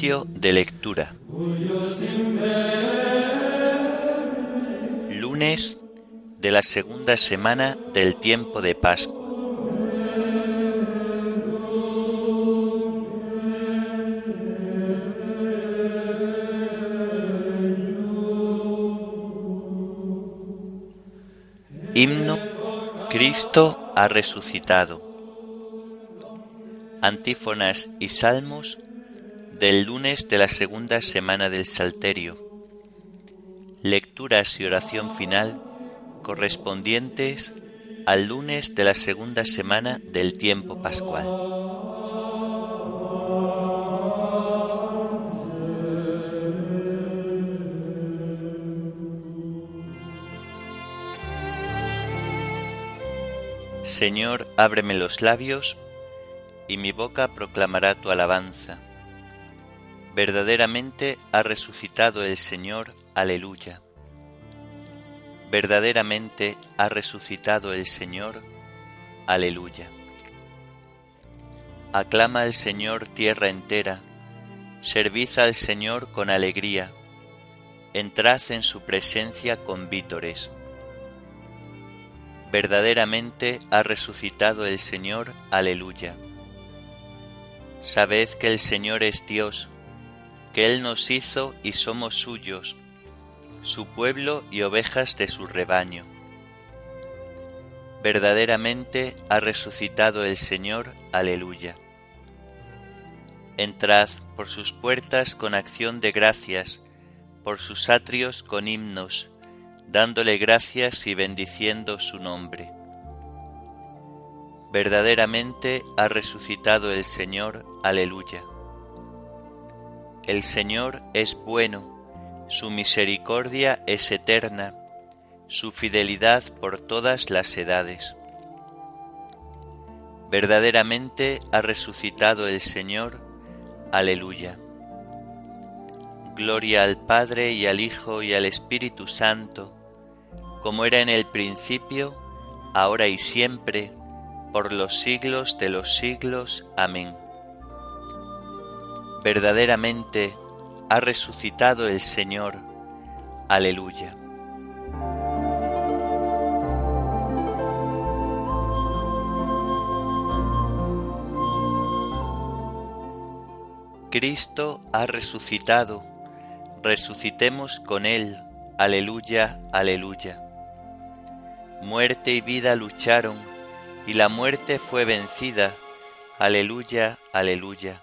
De lectura. Lunes de la segunda semana del tiempo de Pascua. Himno Cristo ha resucitado. Antífonas y salmos del lunes de la segunda semana del Salterio. Lecturas y oración final correspondientes al lunes de la segunda semana del tiempo pascual. Señor, ábreme los labios, y mi boca proclamará tu alabanza. Verdaderamente ha resucitado el Señor, aleluya. Verdaderamente ha resucitado el Señor, aleluya. Aclama al Señor tierra entera, servid al Señor con alegría, entrad en su presencia con vítores. Verdaderamente ha resucitado el Señor, aleluya. Sabed que el Señor es Dios, que Él nos hizo y somos suyos, su pueblo y ovejas de su rebaño. Verdaderamente ha resucitado el Señor, aleluya. Entrad por sus puertas con acción de gracias, por sus atrios con himnos, dándole gracias y bendiciendo su nombre Verdaderamente ha resucitado el Señor, aleluya. El Señor es bueno, su misericordia es eterna, su fidelidad por todas las edades. Verdaderamente ha resucitado el Señor, aleluya. Gloria al Padre y al Hijo y al Espíritu Santo, como era en el principio, ahora y siempre, por los siglos de los siglos. Amén. Verdaderamente ha resucitado el Señor. Aleluya. Cristo ha resucitado, resucitemos con Él. Aleluya, aleluya. Muerte y vida lucharon y la muerte fue vencida. Aleluya, aleluya.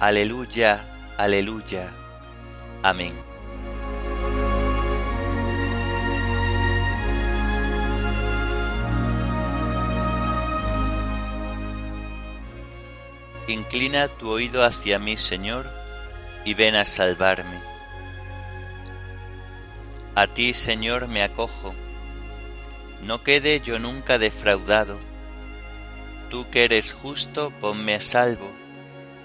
Aleluya, aleluya. Amén. Inclina tu oído hacia mí, Señor, y ven a salvarme. A ti, Señor, me acojo no quede yo nunca defraudado. Tú que eres justo, ponme a salvo,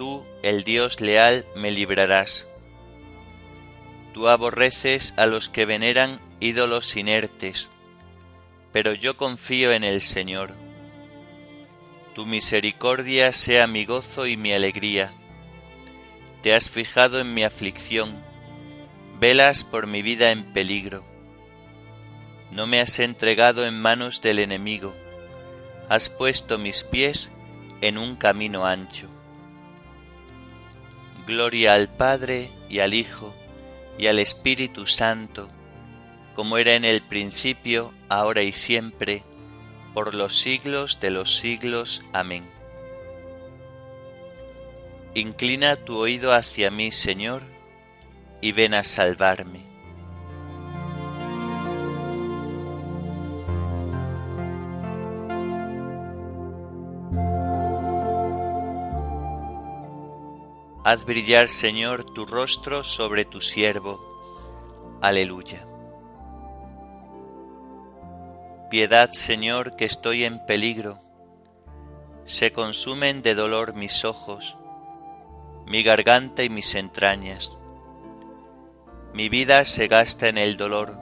Tú, el Dios leal, me librarás. Tú aborreces a los que veneran ídolos inertes, pero yo confío en el Señor. Tu misericordia sea mi gozo y mi alegría. Te has fijado en mi aflicción, velas por mi vida en peligro no me has entregado en manos del enemigo, has puesto mis pies en un camino ancho. Gloria al Padre y al Hijo y al Espíritu Santo, como era en el principio, ahora y siempre, por los siglos de los siglos. Amén. Inclina tu oído hacia mí, Señor, y ven a salvarme. Haz brillar, Señor, tu rostro sobre tu siervo. Aleluya. Piedad, Señor, que estoy en peligro. Se consumen de dolor mis ojos, mi garganta y mis entrañas. Mi vida se gasta en el dolor,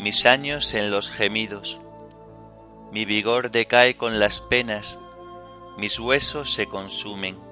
mis años en los gemidos. Mi vigor decae con las penas, mis huesos se consumen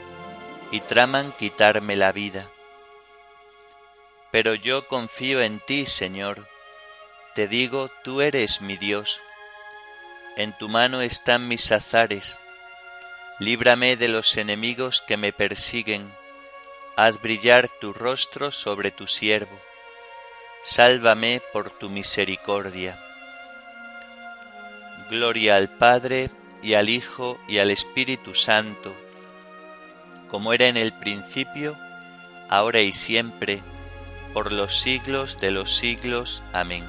y traman quitarme la vida. Pero yo confío en ti, Señor. Te digo, tú eres mi Dios. En tu mano están mis azares. Líbrame de los enemigos que me persiguen. Haz brillar tu rostro sobre tu siervo. Sálvame por tu misericordia. Gloria al Padre y al Hijo y al Espíritu Santo como era en el principio, ahora y siempre, por los siglos de los siglos. Amén.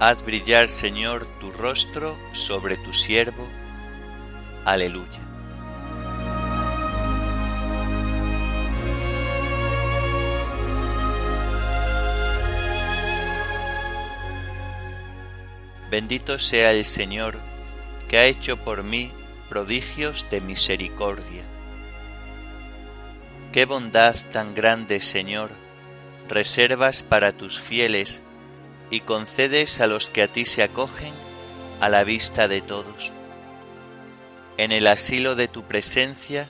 Haz brillar, Señor, tu rostro sobre tu siervo. Aleluya. Bendito sea el Señor, que ha hecho por mí prodigios de misericordia. Qué bondad tan grande, Señor, reservas para tus fieles y concedes a los que a ti se acogen a la vista de todos. En el asilo de tu presencia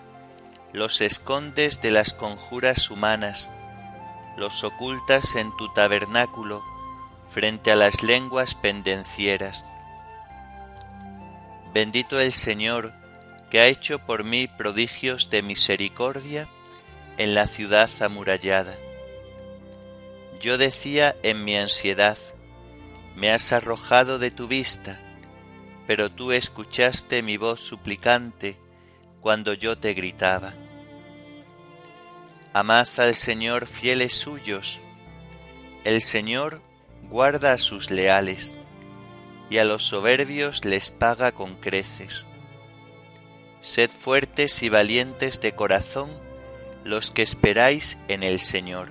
los escondes de las conjuras humanas, los ocultas en tu tabernáculo frente a las lenguas pendencieras. Bendito el Señor, que ha hecho por mí prodigios de misericordia en la ciudad amurallada. Yo decía en mi ansiedad, me has arrojado de tu vista, pero tú escuchaste mi voz suplicante cuando yo te gritaba. Amad al Señor fieles suyos, el Señor guarda a sus leales y a los soberbios les paga con creces. Sed fuertes y valientes de corazón los que esperáis en el Señor.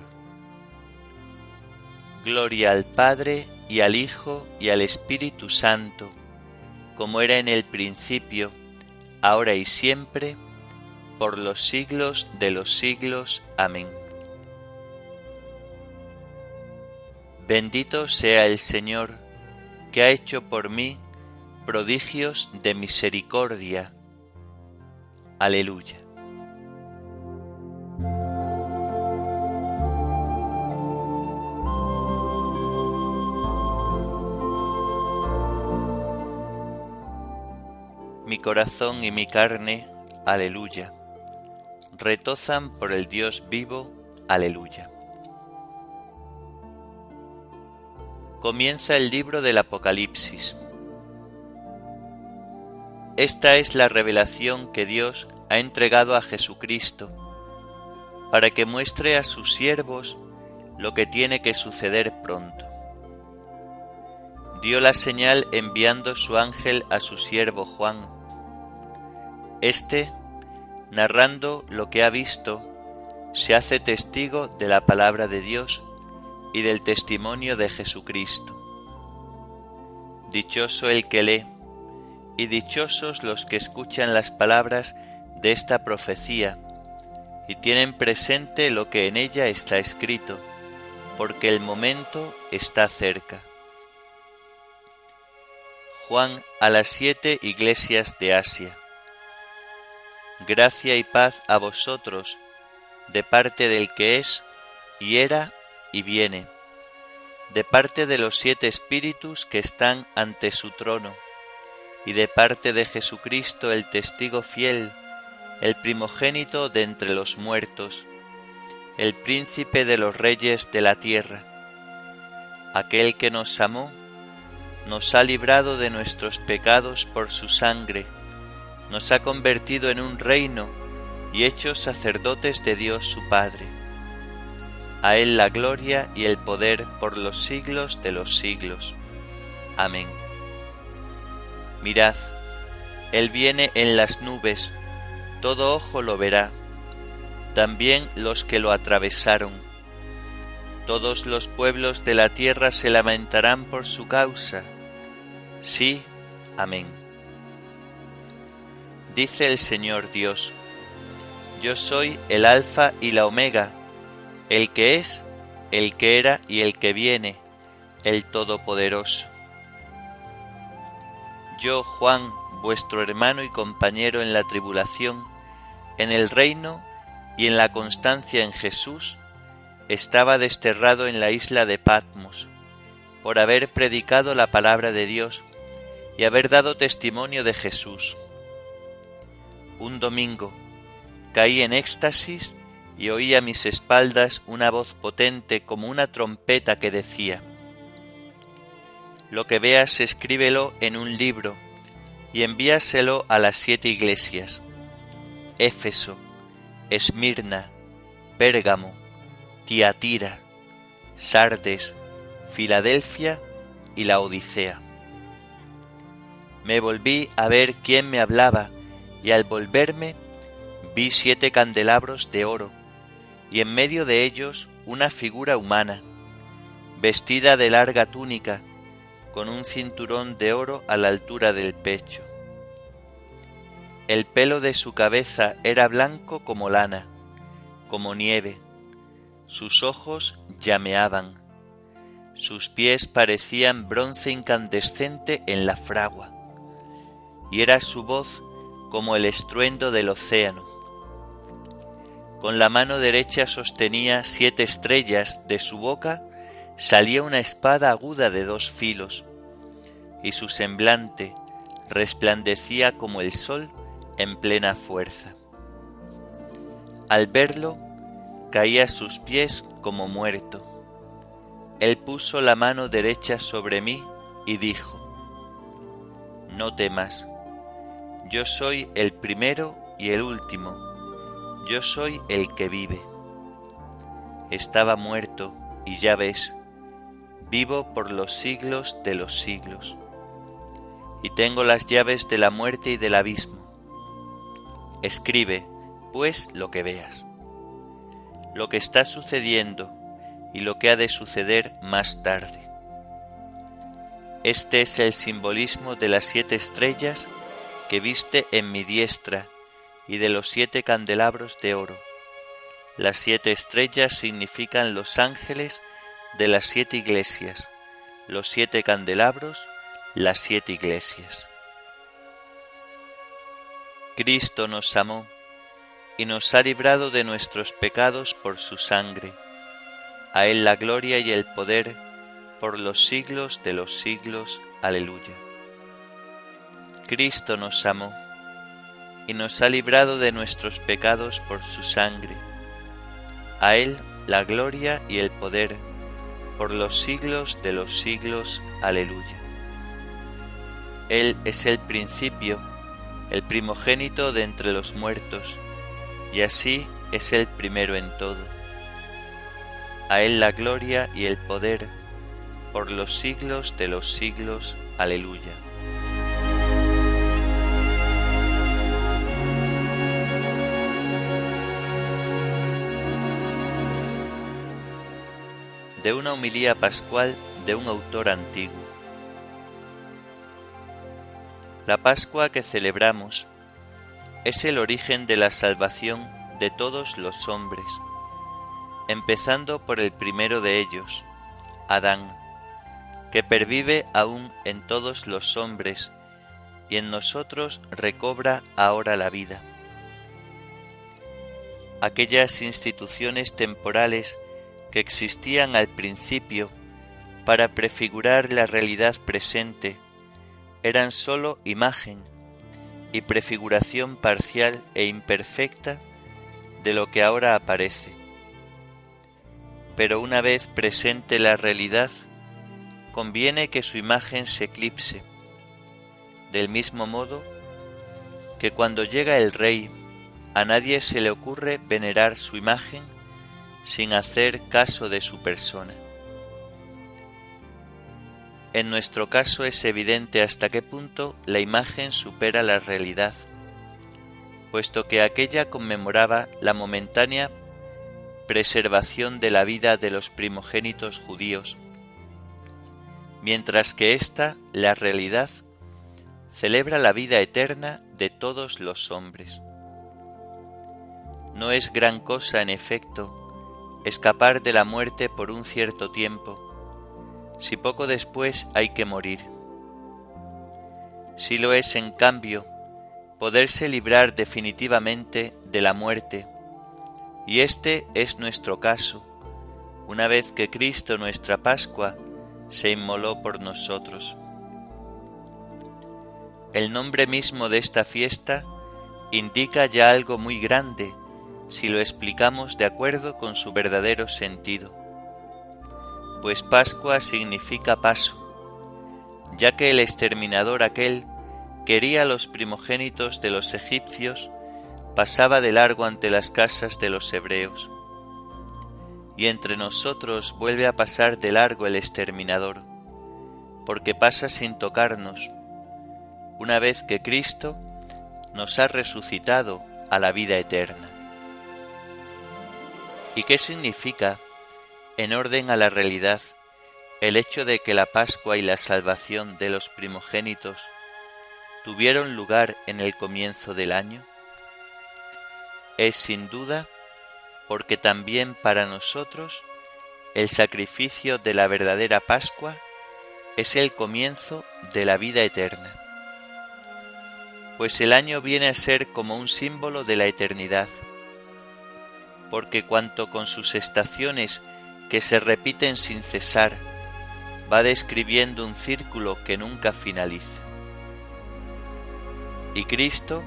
Gloria al Padre y al Hijo y al Espíritu Santo, como era en el principio, ahora y siempre, por los siglos de los siglos. Amén. Bendito sea el Señor, que ha hecho por mí prodigios de misericordia. Aleluya. Mi corazón y mi carne, aleluya, retozan por el Dios vivo, aleluya. Comienza el libro del Apocalipsis. Esta es la revelación que Dios ha entregado a Jesucristo para que muestre a sus siervos lo que tiene que suceder pronto. Dio la señal enviando su ángel a su siervo Juan. Este, narrando lo que ha visto, se hace testigo de la palabra de Dios y del testimonio de Jesucristo. Dichoso el que lee, y dichosos los que escuchan las palabras de esta profecía y tienen presente lo que en ella está escrito, porque el momento está cerca. Juan a las siete iglesias de Asia. Gracia y paz a vosotros, de parte del que es, y era, y viene, de parte de los siete espíritus que están ante su trono, y de parte de Jesucristo el testigo fiel, el primogénito de entre los muertos, el príncipe de los reyes de la tierra, aquel que nos amó, nos ha librado de nuestros pecados por su sangre, nos ha convertido en un reino y hecho sacerdotes de Dios su Padre. A Él la gloria y el poder por los siglos de los siglos. Amén. Mirad, Él viene en las nubes, todo ojo lo verá, también los que lo atravesaron. Todos los pueblos de la tierra se lamentarán por su causa. Sí, amén. Dice el Señor Dios, yo soy el Alfa y la Omega, el que es, el que era y el que viene, el Todopoderoso. Yo, Juan, vuestro hermano y compañero en la tribulación, en el reino y en la constancia en Jesús, estaba desterrado en la isla de Patmos, por haber predicado la palabra de Dios y haber dado testimonio de Jesús. Un domingo caí en éxtasis y oí a mis espaldas una voz potente como una trompeta que decía, Lo que veas escríbelo en un libro y envíaselo a las siete iglesias, Éfeso, Esmirna, Pérgamo, Tiatira, Sardes, Filadelfia y la Odisea. Me volví a ver quién me hablaba y al volverme vi siete candelabros de oro y en medio de ellos una figura humana, vestida de larga túnica, con un cinturón de oro a la altura del pecho. El pelo de su cabeza era blanco como lana, como nieve, sus ojos llameaban, sus pies parecían bronce incandescente en la fragua, y era su voz como el estruendo del océano. Con la mano derecha sostenía siete estrellas, de su boca salía una espada aguda de dos filos, y su semblante resplandecía como el sol en plena fuerza. Al verlo, caía a sus pies como muerto. Él puso la mano derecha sobre mí y dijo, No temas, yo soy el primero y el último, yo soy el que vive. Estaba muerto y ya ves, vivo por los siglos de los siglos, y tengo las llaves de la muerte y del abismo. Escribe, pues, lo que veas, lo que está sucediendo y lo que ha de suceder más tarde. Este es el simbolismo de las siete estrellas que viste en mi diestra y de los siete candelabros de oro. Las siete estrellas significan los ángeles de las siete iglesias, los siete candelabros, las siete iglesias. Cristo nos amó y nos ha librado de nuestros pecados por su sangre. A Él la gloria y el poder por los siglos de los siglos. Aleluya. Cristo nos amó y nos ha librado de nuestros pecados por su sangre. A Él la gloria y el poder por los siglos de los siglos. Aleluya. Él es el principio, el primogénito de entre los muertos, y así es el primero en todo. A Él la gloria y el poder por los siglos de los siglos. Aleluya. De una humilía pascual de un autor antiguo. La Pascua que celebramos es el origen de la salvación de todos los hombres, empezando por el primero de ellos, Adán, que pervive aún en todos los hombres y en nosotros recobra ahora la vida. Aquellas instituciones temporales que existían al principio para prefigurar la realidad presente eran sólo imagen y prefiguración parcial e imperfecta de lo que ahora aparece. Pero una vez presente la realidad, conviene que su imagen se eclipse, del mismo modo que cuando llega el rey, a nadie se le ocurre venerar su imagen sin hacer caso de su persona. En nuestro caso es evidente hasta qué punto la imagen supera la realidad, puesto que aquella conmemoraba la momentánea preservación de la vida de los primogénitos judíos, mientras que ésta, la realidad, celebra la vida eterna de todos los hombres. No es gran cosa, en efecto, escapar de la muerte por un cierto tiempo, si poco después hay que morir. Si lo es, en cambio, poderse librar definitivamente de la muerte, y este es nuestro caso, una vez que Cristo nuestra Pascua se inmoló por nosotros. El nombre mismo de esta fiesta indica ya algo muy grande si lo explicamos de acuerdo con su verdadero sentido pues Pascua significa paso, ya que el exterminador aquel quería los primogénitos de los egipcios, pasaba de largo ante las casas de los hebreos. Y entre nosotros vuelve a pasar de largo el exterminador, porque pasa sin tocarnos, una vez que Cristo nos ha resucitado a la vida eterna. ¿Y qué significa en orden a la realidad, el hecho de que la Pascua y la salvación de los primogénitos tuvieron lugar en el comienzo del año? Es sin duda porque también para nosotros el sacrificio de la verdadera Pascua es el comienzo de la vida eterna. Pues el año viene a ser como un símbolo de la eternidad, porque cuanto con sus estaciones que se repiten sin cesar, va describiendo un círculo que nunca finaliza. Y Cristo,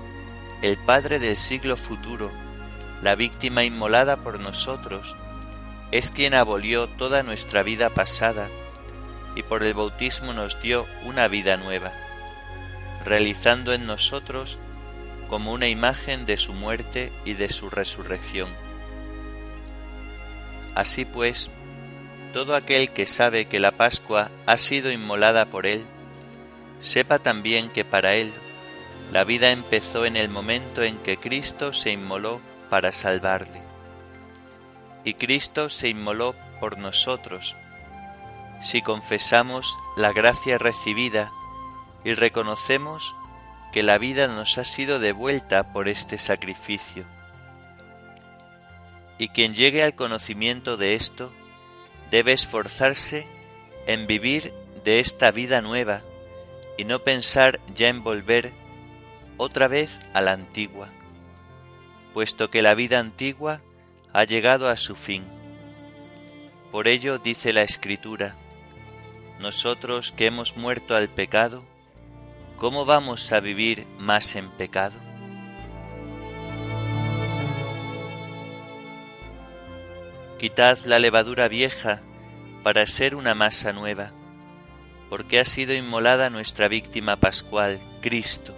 el Padre del siglo futuro, la víctima inmolada por nosotros, es quien abolió toda nuestra vida pasada y por el bautismo nos dio una vida nueva, realizando en nosotros como una imagen de su muerte y de su resurrección. Así pues, todo aquel que sabe que la Pascua ha sido inmolada por él, sepa también que para él la vida empezó en el momento en que Cristo se inmoló para salvarle. Y Cristo se inmoló por nosotros, si confesamos la gracia recibida y reconocemos que la vida nos ha sido devuelta por este sacrificio y quien llegue al conocimiento de esto debe esforzarse en vivir de esta vida nueva y no pensar ya en volver otra vez a la antigua, puesto que la vida antigua ha llegado a su fin. Por ello dice la Escritura, nosotros que hemos muerto al pecado, ¿cómo vamos a vivir más en pecado? Quitad la levadura vieja para ser una masa nueva, porque ha sido inmolada nuestra víctima pascual, Cristo.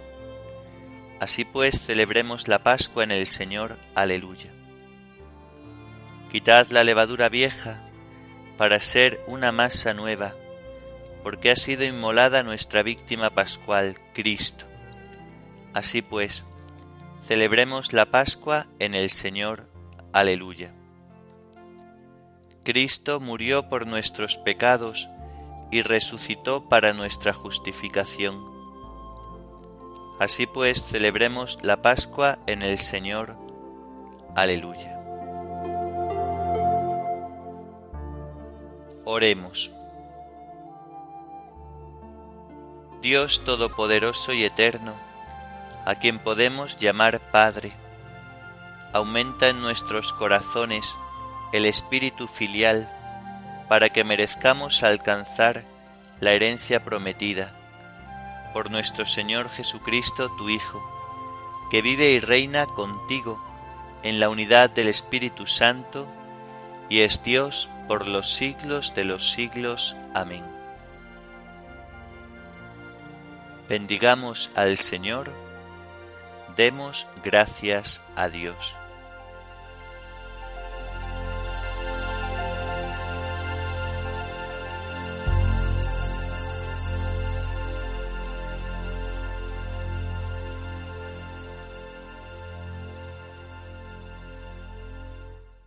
Así pues celebremos la Pascua en el Señor. Aleluya. Quitad la levadura vieja para ser una masa nueva, porque ha sido inmolada nuestra víctima pascual, Cristo. Así pues, celebremos la Pascua en el Señor. Aleluya. Cristo murió por nuestros pecados y resucitó para nuestra justificación. Así pues, celebremos la Pascua en el Señor. Aleluya. Oremos. Dios Todopoderoso y Eterno, a quien podemos llamar Padre, aumenta en nuestros corazones el espíritu filial para que merezcamos alcanzar la herencia prometida por nuestro Señor Jesucristo, tu Hijo, que vive y reina contigo en la unidad del Espíritu Santo y es Dios por los siglos de los siglos. Amén. Bendigamos al Señor, demos gracias a Dios.